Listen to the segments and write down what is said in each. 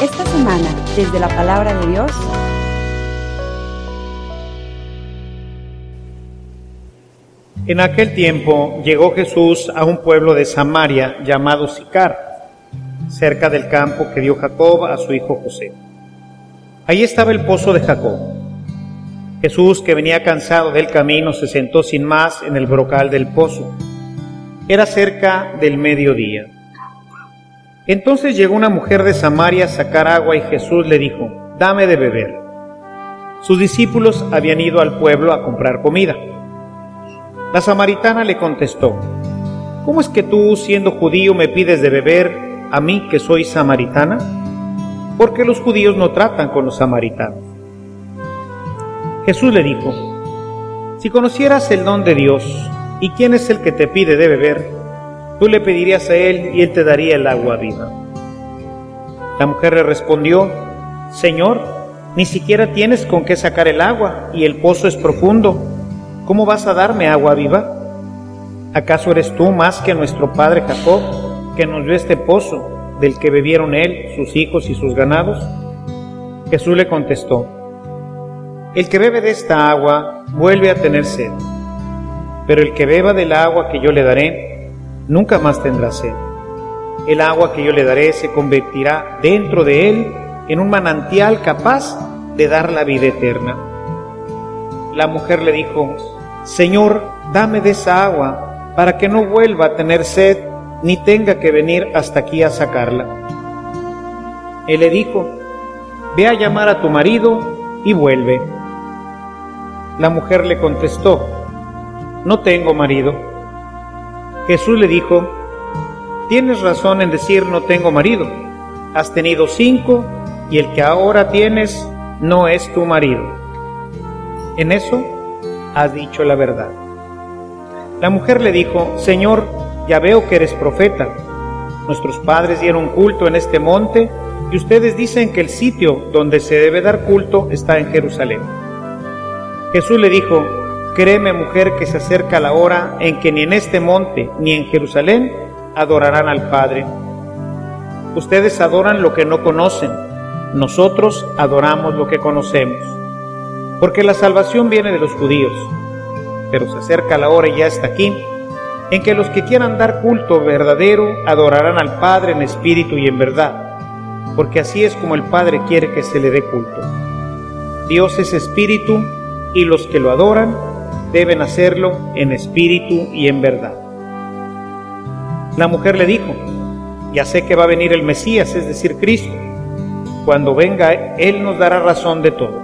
Esta semana, desde la palabra de Dios, En aquel tiempo llegó Jesús a un pueblo de Samaria llamado Sicar, cerca del campo que dio Jacob a su hijo José. Ahí estaba el pozo de Jacob. Jesús, que venía cansado del camino, se sentó sin más en el brocal del pozo. Era cerca del mediodía. Entonces llegó una mujer de Samaria a sacar agua y Jesús le dijo, dame de beber. Sus discípulos habían ido al pueblo a comprar comida. La samaritana le contestó, ¿cómo es que tú, siendo judío, me pides de beber a mí que soy samaritana? Porque los judíos no tratan con los samaritanos. Jesús le dijo, si conocieras el don de Dios y quién es el que te pide de beber, tú le pedirías a él y él te daría el agua viva. La mujer le respondió, Señor, ni siquiera tienes con qué sacar el agua y el pozo es profundo. ¿Cómo vas a darme agua viva? ¿Acaso eres tú más que nuestro padre Jacob, que nos dio este pozo, del que bebieron él, sus hijos y sus ganados? Jesús le contestó, El que bebe de esta agua vuelve a tener sed, pero el que beba del agua que yo le daré, nunca más tendrá sed. El agua que yo le daré se convertirá dentro de él en un manantial capaz de dar la vida eterna. La mujer le dijo, Señor, dame de esa agua para que no vuelva a tener sed ni tenga que venir hasta aquí a sacarla. Él le dijo, Ve a llamar a tu marido y vuelve. La mujer le contestó, No tengo marido. Jesús le dijo, Tienes razón en decir no tengo marido. Has tenido cinco y el que ahora tienes no es tu marido. En eso has dicho la verdad. La mujer le dijo, Señor, ya veo que eres profeta. Nuestros padres dieron culto en este monte y ustedes dicen que el sitio donde se debe dar culto está en Jerusalén. Jesús le dijo, créeme mujer que se acerca la hora en que ni en este monte ni en Jerusalén adorarán al Padre. Ustedes adoran lo que no conocen, nosotros adoramos lo que conocemos, porque la salvación viene de los judíos, pero se acerca la hora y ya está aquí, en que los que quieran dar culto verdadero adorarán al Padre en espíritu y en verdad, porque así es como el Padre quiere que se le dé culto. Dios es espíritu y los que lo adoran deben hacerlo en espíritu y en verdad. La mujer le dijo, ya sé que va a venir el Mesías, es decir, Cristo. Cuando venga, Él nos dará razón de todo.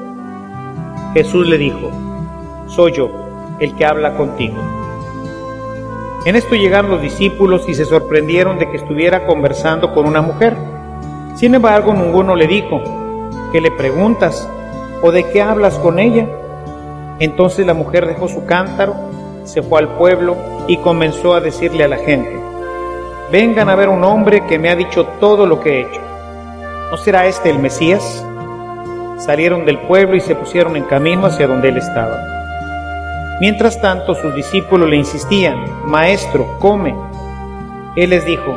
Jesús le dijo, soy yo el que habla contigo. En esto llegaron los discípulos y se sorprendieron de que estuviera conversando con una mujer. Sin embargo, ninguno le dijo, ¿qué le preguntas? ¿O de qué hablas con ella? Entonces la mujer dejó su cántaro, se fue al pueblo y comenzó a decirle a la gente, vengan a ver un hombre que me ha dicho todo lo que he hecho. ¿No será este el Mesías? Salieron del pueblo y se pusieron en camino hacia donde él estaba. Mientras tanto sus discípulos le insistían, Maestro, come. Él les dijo,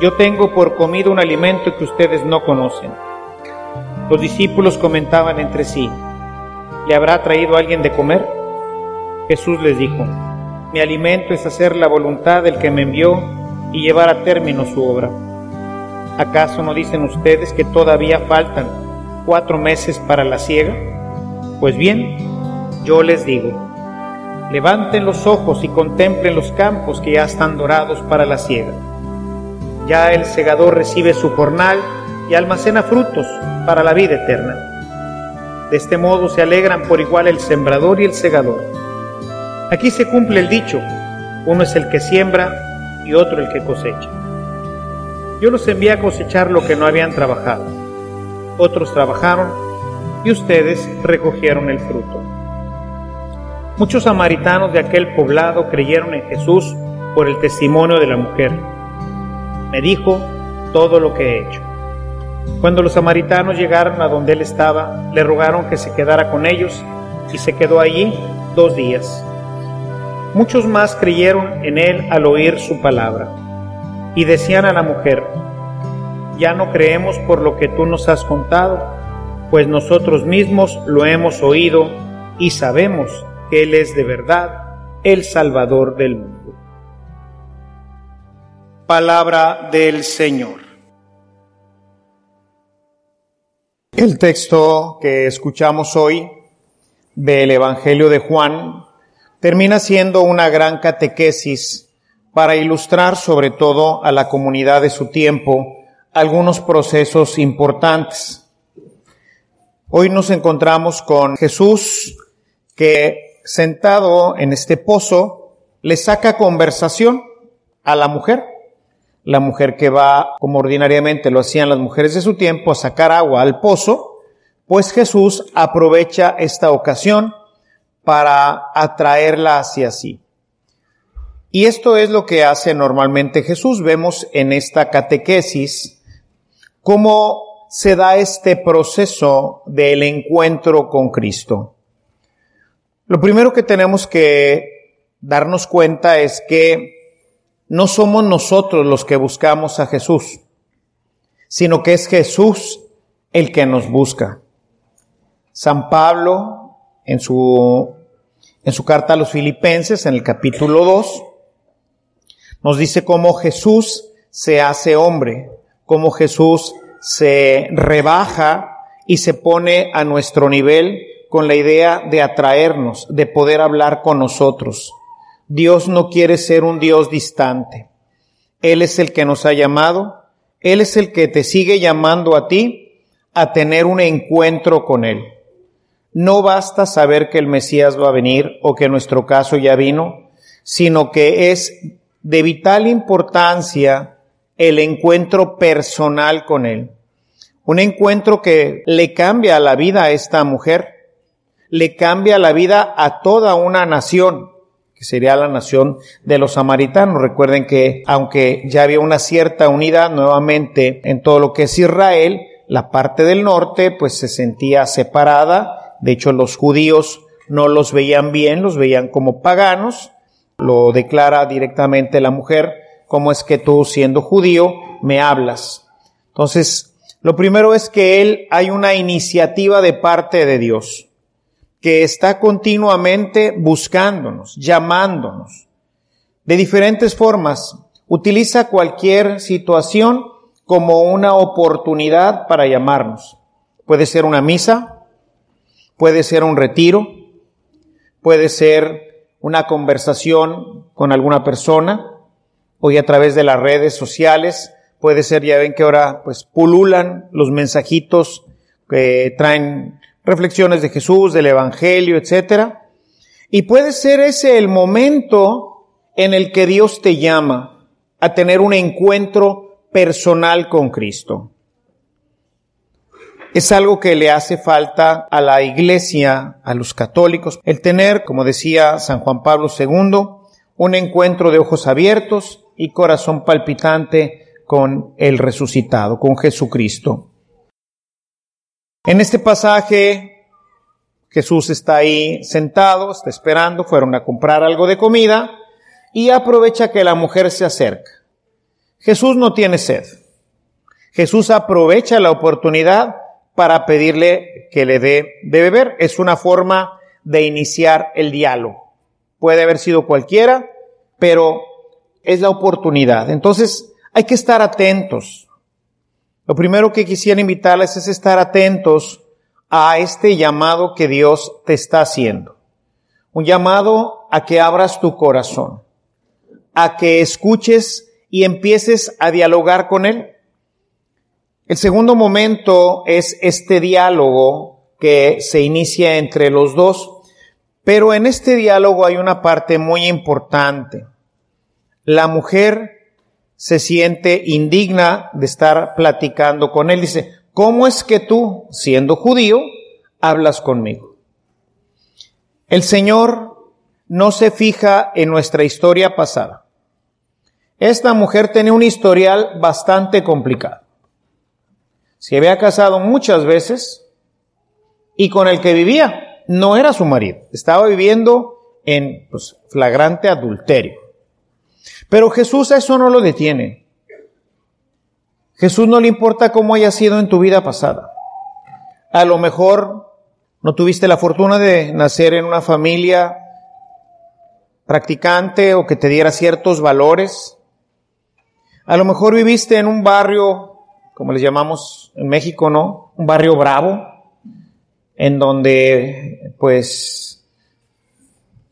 Yo tengo por comida un alimento que ustedes no conocen. Los discípulos comentaban entre sí, ¿le habrá traído alguien de comer? Jesús les dijo, Mi alimento es hacer la voluntad del que me envió y llevar a término su obra. ¿Acaso no dicen ustedes que todavía faltan cuatro meses para la siega? Pues bien, yo les digo, levanten los ojos y contemplen los campos que ya están dorados para la siega. Ya el segador recibe su jornal y almacena frutos para la vida eterna. De este modo se alegran por igual el sembrador y el segador. Aquí se cumple el dicho, uno es el que siembra y otro el que cosecha. Yo los envié a cosechar lo que no habían trabajado. Otros trabajaron y ustedes recogieron el fruto. Muchos samaritanos de aquel poblado creyeron en Jesús por el testimonio de la mujer. Me dijo todo lo que he hecho. Cuando los samaritanos llegaron a donde él estaba, le rogaron que se quedara con ellos y se quedó allí dos días. Muchos más creyeron en él al oír su palabra y decían a la mujer, ya no creemos por lo que tú nos has contado, pues nosotros mismos lo hemos oído y sabemos que Él es de verdad el Salvador del mundo. Palabra del Señor. El texto que escuchamos hoy del Evangelio de Juan termina siendo una gran catequesis para ilustrar sobre todo a la comunidad de su tiempo algunos procesos importantes. Hoy nos encontramos con Jesús que sentado en este pozo le saca conversación a la mujer. La mujer que va, como ordinariamente lo hacían las mujeres de su tiempo, a sacar agua al pozo, pues Jesús aprovecha esta ocasión para atraerla hacia sí. Y esto es lo que hace normalmente Jesús. Vemos en esta catequesis cómo se da este proceso del encuentro con Cristo. Lo primero que tenemos que darnos cuenta es que no somos nosotros los que buscamos a Jesús, sino que es Jesús el que nos busca. San Pablo, en su, en su carta a los filipenses, en el capítulo 2, nos dice cómo Jesús se hace hombre cómo Jesús se rebaja y se pone a nuestro nivel con la idea de atraernos, de poder hablar con nosotros. Dios no quiere ser un Dios distante. Él es el que nos ha llamado, Él es el que te sigue llamando a ti a tener un encuentro con Él. No basta saber que el Mesías va a venir o que nuestro caso ya vino, sino que es de vital importancia el encuentro personal con Él. Un encuentro que le cambia la vida a esta mujer, le cambia la vida a toda una nación, que sería la nación de los samaritanos. Recuerden que aunque ya había una cierta unidad nuevamente en todo lo que es Israel, la parte del norte pues se sentía separada. De hecho, los judíos no los veían bien, los veían como paganos. Lo declara directamente la mujer ¿cómo es que tú siendo judío me hablas? Entonces, lo primero es que él hay una iniciativa de parte de Dios que está continuamente buscándonos, llamándonos, de diferentes formas. Utiliza cualquier situación como una oportunidad para llamarnos. Puede ser una misa, puede ser un retiro, puede ser una conversación con alguna persona, hoy a través de las redes sociales. Puede ser, ya ven que ahora pues pululan los mensajitos que traen reflexiones de Jesús, del Evangelio, etcétera. Y puede ser ese el momento en el que Dios te llama a tener un encuentro personal con Cristo. Es algo que le hace falta a la iglesia, a los católicos, el tener, como decía San Juan Pablo II, un encuentro de ojos abiertos y corazón palpitante con el resucitado, con Jesucristo. En este pasaje, Jesús está ahí sentado, está esperando, fueron a comprar algo de comida y aprovecha que la mujer se acerca. Jesús no tiene sed. Jesús aprovecha la oportunidad para pedirle que le dé de beber. Es una forma de iniciar el diálogo. Puede haber sido cualquiera, pero es la oportunidad. Entonces, hay que estar atentos. Lo primero que quisiera invitarles es estar atentos a este llamado que Dios te está haciendo. Un llamado a que abras tu corazón, a que escuches y empieces a dialogar con Él. El segundo momento es este diálogo que se inicia entre los dos, pero en este diálogo hay una parte muy importante la mujer se siente indigna de estar platicando con él. Dice, ¿cómo es que tú, siendo judío, hablas conmigo? El Señor no se fija en nuestra historia pasada. Esta mujer tenía un historial bastante complicado. Se había casado muchas veces y con el que vivía no era su marido. Estaba viviendo en pues, flagrante adulterio. Pero Jesús a eso no lo detiene. Jesús no le importa cómo haya sido en tu vida pasada. A lo mejor no tuviste la fortuna de nacer en una familia practicante o que te diera ciertos valores. A lo mejor viviste en un barrio, como les llamamos en México, ¿no? Un barrio bravo, en donde pues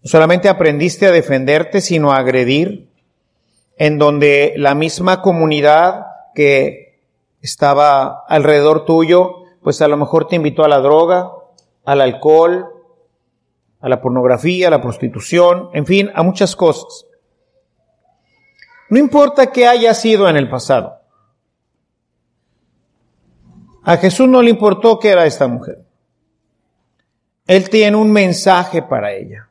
no solamente aprendiste a defenderte, sino a agredir, en donde la misma comunidad que estaba alrededor tuyo, pues a lo mejor te invitó a la droga, al alcohol, a la pornografía, a la prostitución, en fin, a muchas cosas. No importa qué haya sido en el pasado. A Jesús no le importó que era esta mujer. Él tiene un mensaje para ella.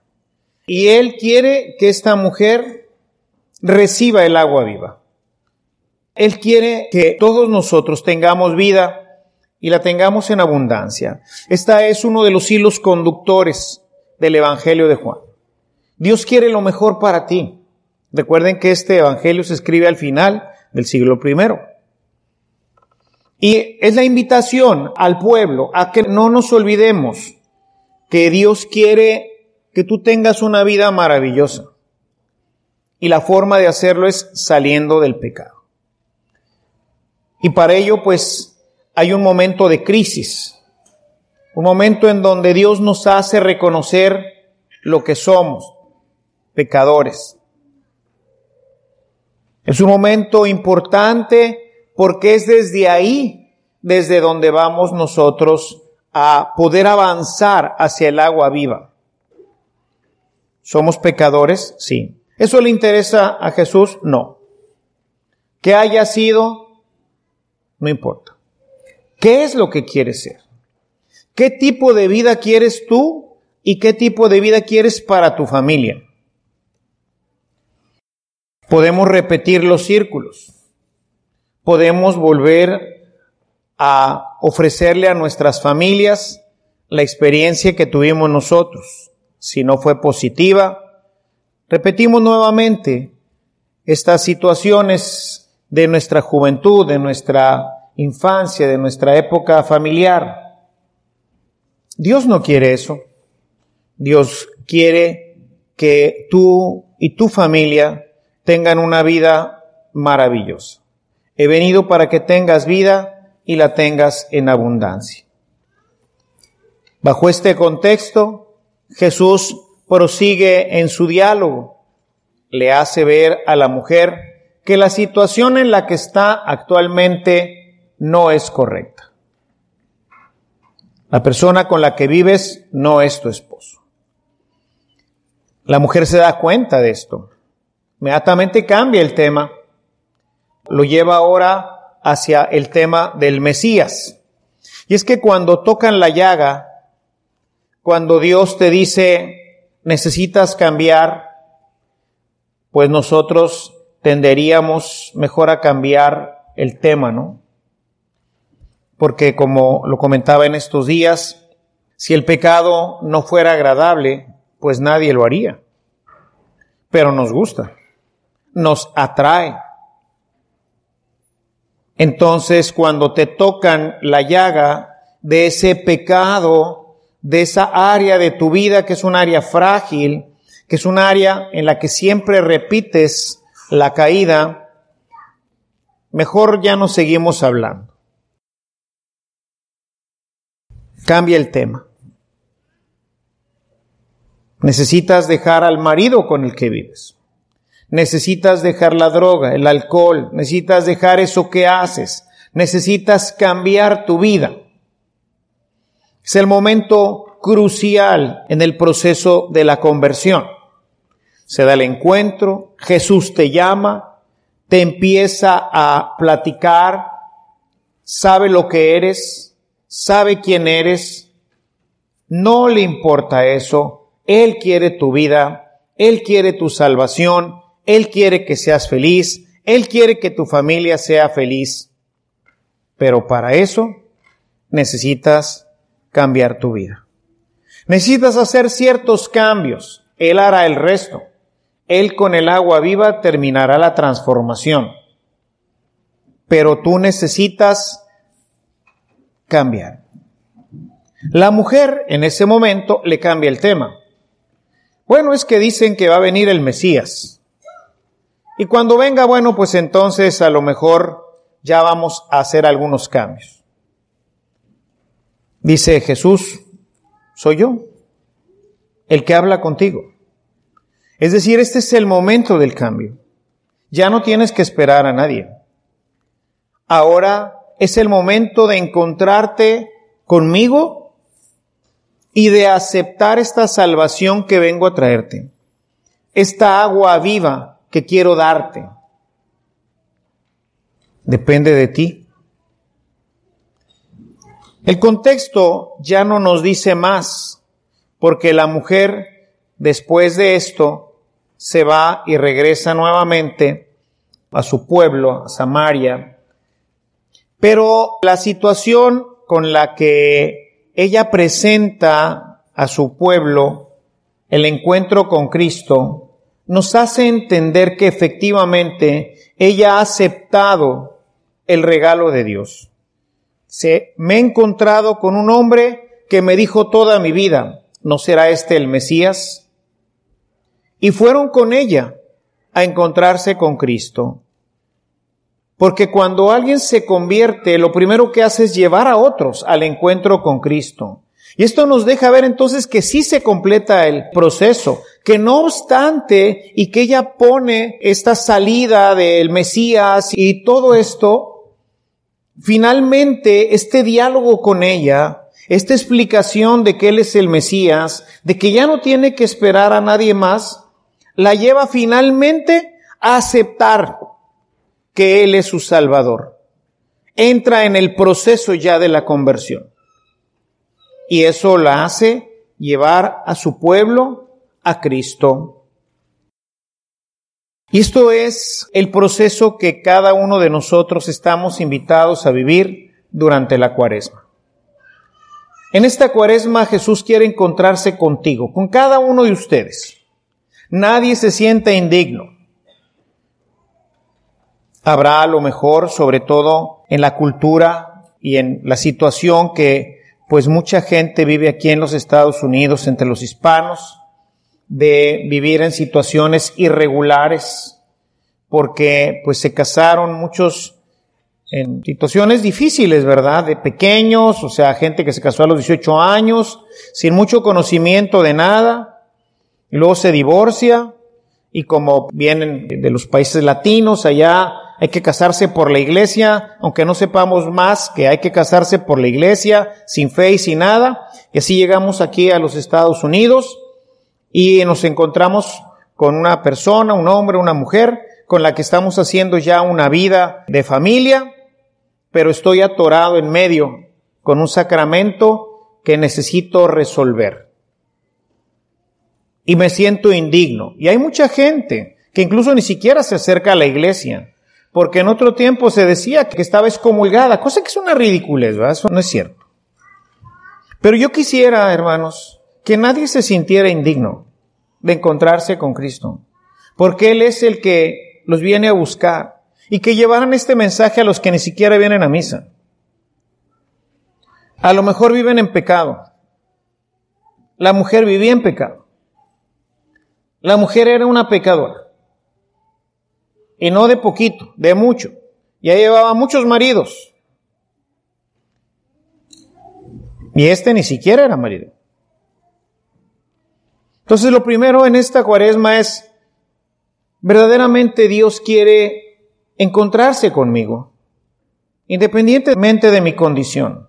Y Él quiere que esta mujer reciba el agua viva. Él quiere que todos nosotros tengamos vida y la tengamos en abundancia. Esta es uno de los hilos conductores del Evangelio de Juan. Dios quiere lo mejor para ti. Recuerden que este Evangelio se escribe al final del siglo I. Y es la invitación al pueblo a que no nos olvidemos que Dios quiere que tú tengas una vida maravillosa. Y la forma de hacerlo es saliendo del pecado. Y para ello, pues, hay un momento de crisis. Un momento en donde Dios nos hace reconocer lo que somos, pecadores. Es un momento importante porque es desde ahí, desde donde vamos nosotros a poder avanzar hacia el agua viva. ¿Somos pecadores? Sí. ¿Eso le interesa a Jesús? No. ¿Qué haya sido? No importa. ¿Qué es lo que quieres ser? ¿Qué tipo de vida quieres tú y qué tipo de vida quieres para tu familia? Podemos repetir los círculos. Podemos volver a ofrecerle a nuestras familias la experiencia que tuvimos nosotros. Si no fue positiva, repetimos nuevamente estas situaciones de nuestra juventud, de nuestra infancia, de nuestra época familiar. Dios no quiere eso. Dios quiere que tú y tu familia tengan una vida maravillosa. He venido para que tengas vida y la tengas en abundancia. Bajo este contexto, Jesús prosigue en su diálogo. Le hace ver a la mujer que la situación en la que está actualmente no es correcta. La persona con la que vives no es tu esposo. La mujer se da cuenta de esto. Inmediatamente cambia el tema. Lo lleva ahora hacia el tema del Mesías. Y es que cuando tocan la llaga, cuando Dios te dice, necesitas cambiar, pues nosotros tenderíamos mejor a cambiar el tema, ¿no? porque como lo comentaba en estos días, si el pecado no fuera agradable, pues nadie lo haría. Pero nos gusta, nos atrae. Entonces, cuando te tocan la llaga de ese pecado, de esa área de tu vida que es un área frágil, que es un área en la que siempre repites la caída, mejor ya no seguimos hablando. Cambia el tema. Necesitas dejar al marido con el que vives. Necesitas dejar la droga, el alcohol. Necesitas dejar eso que haces. Necesitas cambiar tu vida. Es el momento crucial en el proceso de la conversión. Se da el encuentro, Jesús te llama, te empieza a platicar, sabe lo que eres, sabe quién eres, no le importa eso, Él quiere tu vida, Él quiere tu salvación, Él quiere que seas feliz, Él quiere que tu familia sea feliz. Pero para eso necesitas cambiar tu vida. Necesitas hacer ciertos cambios. Él hará el resto. Él con el agua viva terminará la transformación. pero tú necesitas cambiar. La mujer en ese momento le cambia el tema. Bueno, es que dicen que va a venir el Mesías. Y cuando venga, bueno, pues entonces a lo mejor ya vamos a hacer algunos cambios. Dice Jesús, soy yo, el que habla contigo. Es decir, este es el momento del cambio. Ya no tienes que esperar a nadie. Ahora es el momento de encontrarte conmigo y de aceptar esta salvación que vengo a traerte. Esta agua viva que quiero darte. Depende de ti. El contexto ya no nos dice más, porque la mujer, después de esto, se va y regresa nuevamente a su pueblo, a Samaria. Pero la situación con la que ella presenta a su pueblo el encuentro con Cristo nos hace entender que efectivamente ella ha aceptado el regalo de Dios. Se, me he encontrado con un hombre que me dijo toda mi vida, ¿no será este el Mesías? Y fueron con ella a encontrarse con Cristo. Porque cuando alguien se convierte, lo primero que hace es llevar a otros al encuentro con Cristo. Y esto nos deja ver entonces que sí se completa el proceso, que no obstante y que ella pone esta salida del Mesías y todo esto, finalmente este diálogo con ella, esta explicación de que Él es el Mesías, de que ya no tiene que esperar a nadie más, la lleva finalmente a aceptar que Él es su Salvador. Entra en el proceso ya de la conversión. Y eso la hace llevar a su pueblo a Cristo. Y esto es el proceso que cada uno de nosotros estamos invitados a vivir durante la cuaresma. En esta cuaresma Jesús quiere encontrarse contigo, con cada uno de ustedes. Nadie se siente indigno. Habrá lo mejor, sobre todo en la cultura y en la situación que pues mucha gente vive aquí en los Estados Unidos entre los hispanos, de vivir en situaciones irregulares, porque pues se casaron muchos en situaciones difíciles, ¿verdad? De pequeños, o sea, gente que se casó a los 18 años, sin mucho conocimiento de nada, y luego se divorcia, y como vienen de los países latinos, allá hay que casarse por la iglesia, aunque no sepamos más que hay que casarse por la iglesia, sin fe y sin nada, y así llegamos aquí a los Estados Unidos, y nos encontramos con una persona, un hombre, una mujer, con la que estamos haciendo ya una vida de familia, pero estoy atorado en medio con un sacramento que necesito resolver. Y me siento indigno. Y hay mucha gente que incluso ni siquiera se acerca a la iglesia, porque en otro tiempo se decía que estaba excomulgada, cosa que es una ridiculez, ¿verdad? Eso no es cierto. Pero yo quisiera, hermanos, que nadie se sintiera indigno de encontrarse con Cristo, porque Él es el que los viene a buscar y que llevaran este mensaje a los que ni siquiera vienen a misa. A lo mejor viven en pecado. La mujer vivía en pecado. La mujer era una pecadora. Y no de poquito, de mucho. Ya llevaba muchos maridos. Y este ni siquiera era marido. Entonces lo primero en esta cuaresma es, verdaderamente Dios quiere encontrarse conmigo, independientemente de mi condición,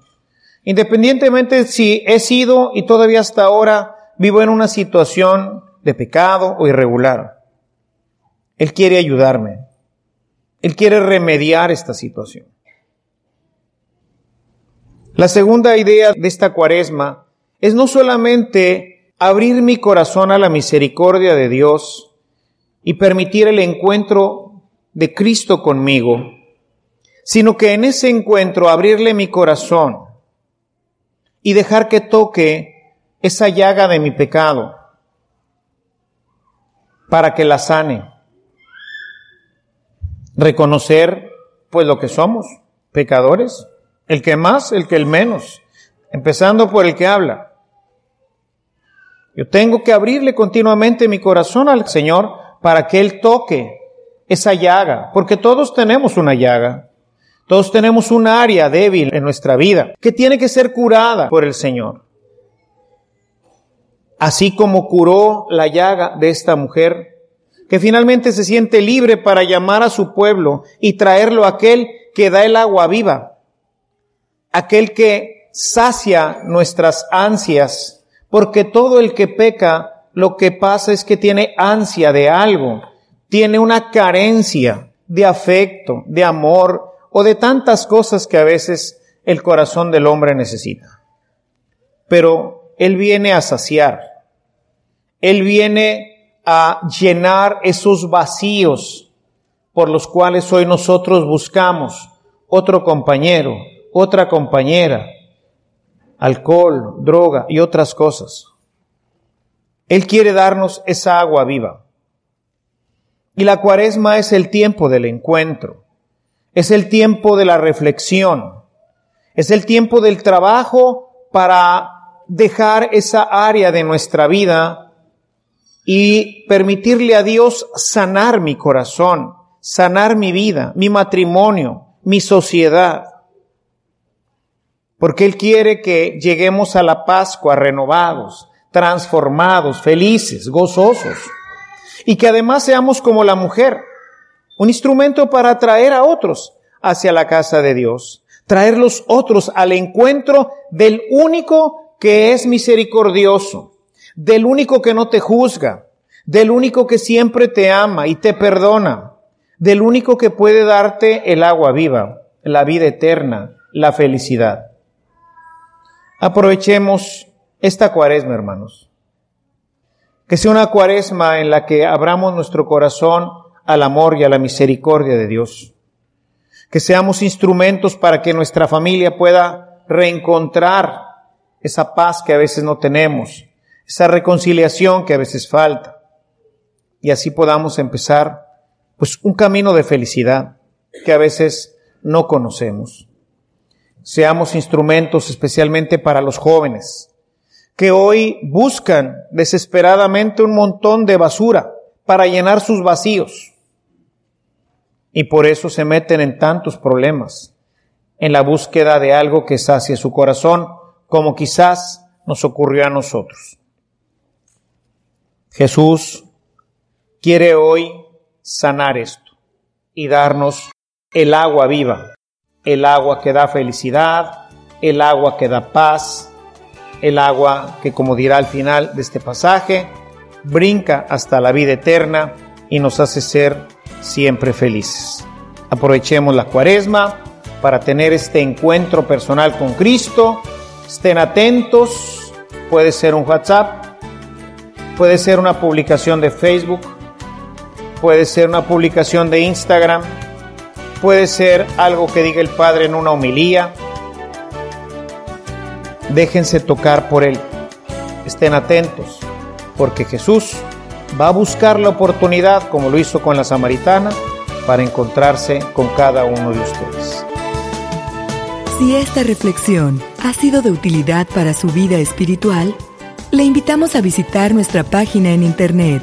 independientemente si he sido y todavía hasta ahora vivo en una situación de pecado o irregular. Él quiere ayudarme. Él quiere remediar esta situación. La segunda idea de esta cuaresma es no solamente abrir mi corazón a la misericordia de Dios y permitir el encuentro de Cristo conmigo, sino que en ese encuentro abrirle mi corazón y dejar que toque esa llaga de mi pecado para que la sane. Reconocer Pues lo que somos, pecadores, el que más, el que el menos, empezando por el que habla. Yo tengo que abrirle continuamente mi corazón al Señor para que Él toque esa llaga, porque todos tenemos una llaga. Todos tenemos un área débil en nuestra vida que tiene que ser curada por el Señor. Así como curó la llaga de esta mujer, que finalmente se siente libre para llamar a su pueblo y traerlo a aquel que da el agua viva, aquel que sacia nuestras ansias, porque todo el que peca lo que pasa es que tiene ansia de algo, tiene una carencia de afecto, de amor o de tantas cosas que a veces el corazón del hombre necesita. Pero Él viene a saciar, Él viene a llenar esos vacíos por los cuales hoy nosotros buscamos otro compañero, otra compañera, alcohol, droga y otras cosas. Él quiere darnos esa agua viva. Y la cuaresma es el tiempo del encuentro, es el tiempo de la reflexión, es el tiempo del trabajo para dejar esa área de nuestra vida y permitirle a Dios sanar mi corazón, sanar mi vida, mi matrimonio, mi sociedad. Porque Él quiere que lleguemos a la Pascua renovados, transformados, felices, gozosos y que además seamos como la mujer, un instrumento para atraer a otros hacia la casa de Dios, traer los otros al encuentro del único que es misericordioso, del único que no te juzga, del único que siempre te ama y te perdona, del único que puede darte el agua viva, la vida eterna, la felicidad. Aprovechemos esta cuaresma, hermanos que sea una cuaresma en la que abramos nuestro corazón al amor y a la misericordia de Dios. Que seamos instrumentos para que nuestra familia pueda reencontrar esa paz que a veces no tenemos, esa reconciliación que a veces falta. Y así podamos empezar pues un camino de felicidad que a veces no conocemos. Seamos instrumentos especialmente para los jóvenes, que hoy buscan desesperadamente un montón de basura para llenar sus vacíos. Y por eso se meten en tantos problemas, en la búsqueda de algo que sacie su corazón, como quizás nos ocurrió a nosotros. Jesús quiere hoy sanar esto y darnos el agua viva, el agua que da felicidad, el agua que da paz, el agua que, como dirá al final de este pasaje, brinca hasta la vida eterna y nos hace ser siempre felices. Aprovechemos la cuaresma para tener este encuentro personal con Cristo. Estén atentos, puede ser un WhatsApp, puede ser una publicación de Facebook, puede ser una publicación de Instagram, puede ser algo que diga el Padre en una homilía, déjense tocar por Él. Estén atentos, porque Jesús va a buscar la oportunidad, como lo hizo con la samaritana, para encontrarse con cada uno de ustedes. Si esta reflexión ha sido de utilidad para su vida espiritual, le invitamos a visitar nuestra página en internet